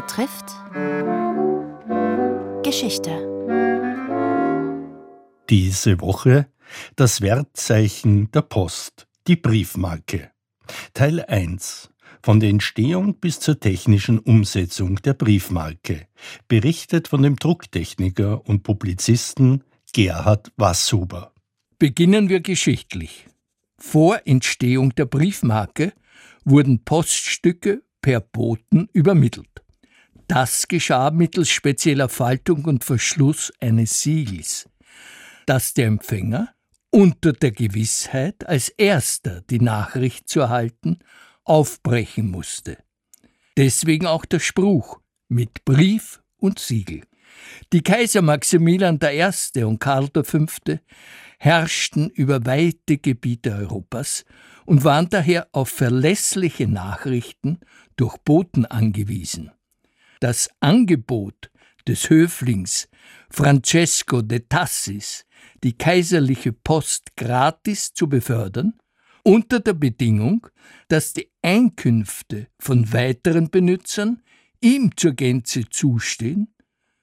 betrifft Geschichte. Diese Woche das Wertzeichen der Post, die Briefmarke. Teil 1 von der Entstehung bis zur technischen Umsetzung der Briefmarke, berichtet von dem Drucktechniker und Publizisten Gerhard Wasshuber. Beginnen wir geschichtlich. Vor Entstehung der Briefmarke wurden Poststücke per Boten übermittelt. Das geschah mittels spezieller Faltung und Verschluss eines Siegels, das der Empfänger unter der Gewissheit, als erster die Nachricht zu erhalten, aufbrechen musste. Deswegen auch der Spruch mit Brief und Siegel. Die Kaiser Maximilian I. und Karl V. herrschten über weite Gebiete Europas und waren daher auf verlässliche Nachrichten durch Boten angewiesen. Das Angebot des Höflings Francesco de Tassis, die kaiserliche Post gratis zu befördern, unter der Bedingung, dass die Einkünfte von weiteren Benutzern ihm zur Gänze zustehen,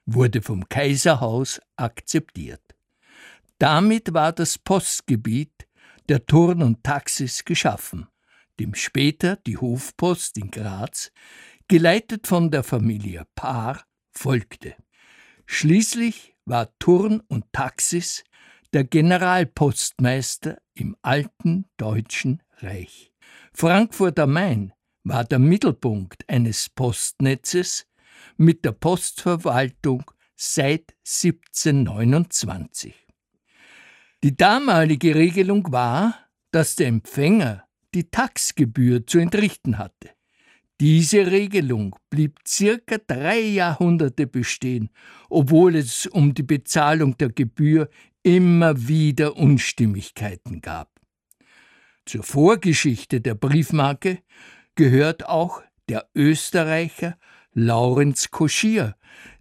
wurde vom Kaiserhaus akzeptiert. Damit war das Postgebiet der Turn und Taxis geschaffen, dem später die Hofpost in Graz, geleitet von der Familie Paar, folgte. Schließlich war Turn und Taxis der Generalpostmeister im alten Deutschen Reich. Frankfurt am Main war der Mittelpunkt eines Postnetzes mit der Postverwaltung seit 1729. Die damalige Regelung war, dass der Empfänger die Taxgebühr zu entrichten hatte. Diese Regelung blieb circa drei Jahrhunderte bestehen, obwohl es um die Bezahlung der Gebühr immer wieder Unstimmigkeiten gab. Zur Vorgeschichte der Briefmarke gehört auch der Österreicher Laurenz Koschier,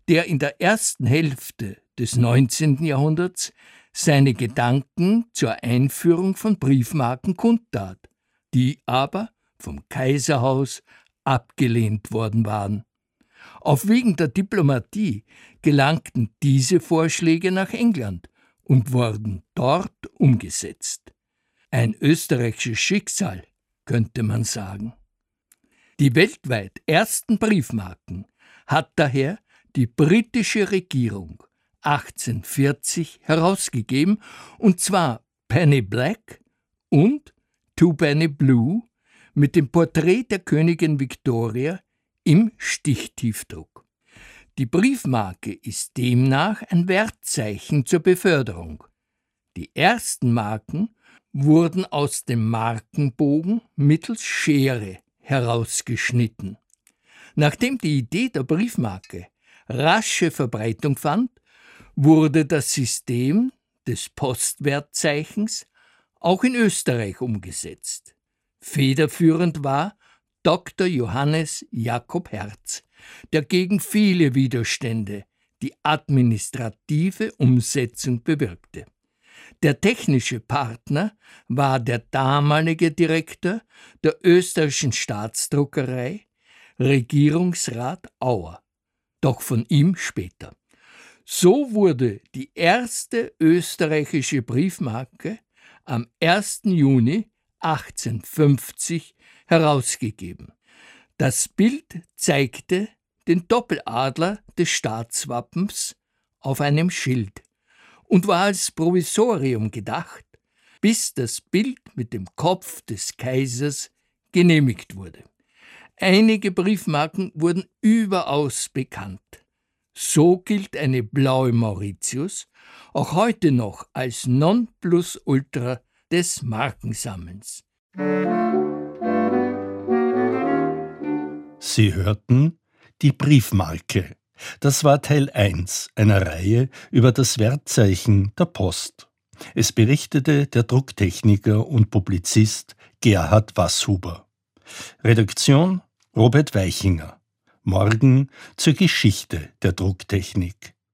der in der ersten Hälfte des 19. Jahrhunderts seine Gedanken zur Einführung von Briefmarken kundtat, die aber vom Kaiserhaus abgelehnt worden waren. Auf Wegen der Diplomatie gelangten diese Vorschläge nach England und wurden dort umgesetzt. Ein österreichisches Schicksal, könnte man sagen. Die weltweit ersten Briefmarken hat daher die britische Regierung 1840 herausgegeben, und zwar Penny Black und Two Penny Blue mit dem Porträt der Königin Victoria im Stichtiefdruck. Die Briefmarke ist demnach ein Wertzeichen zur Beförderung. Die ersten Marken wurden aus dem Markenbogen mittels Schere herausgeschnitten. Nachdem die Idee der Briefmarke rasche Verbreitung fand, wurde das System des Postwertzeichens auch in Österreich umgesetzt. Federführend war Dr. Johannes Jakob Herz, der gegen viele Widerstände die administrative Umsetzung bewirkte. Der technische Partner war der damalige Direktor der österreichischen Staatsdruckerei, Regierungsrat Auer, doch von ihm später. So wurde die erste österreichische Briefmarke am 1. Juni 1850 herausgegeben. Das Bild zeigte den Doppeladler des Staatswappens auf einem Schild und war als Provisorium gedacht, bis das Bild mit dem Kopf des Kaisers genehmigt wurde. Einige Briefmarken wurden überaus bekannt. So gilt eine blaue Mauritius auch heute noch als Nonplusultra des Markensammelns. Sie hörten die Briefmarke. Das war Teil 1 einer Reihe über das Wertzeichen der Post. Es berichtete der Drucktechniker und Publizist Gerhard Wasshuber. Redaktion Robert Weichinger. Morgen zur Geschichte der Drucktechnik.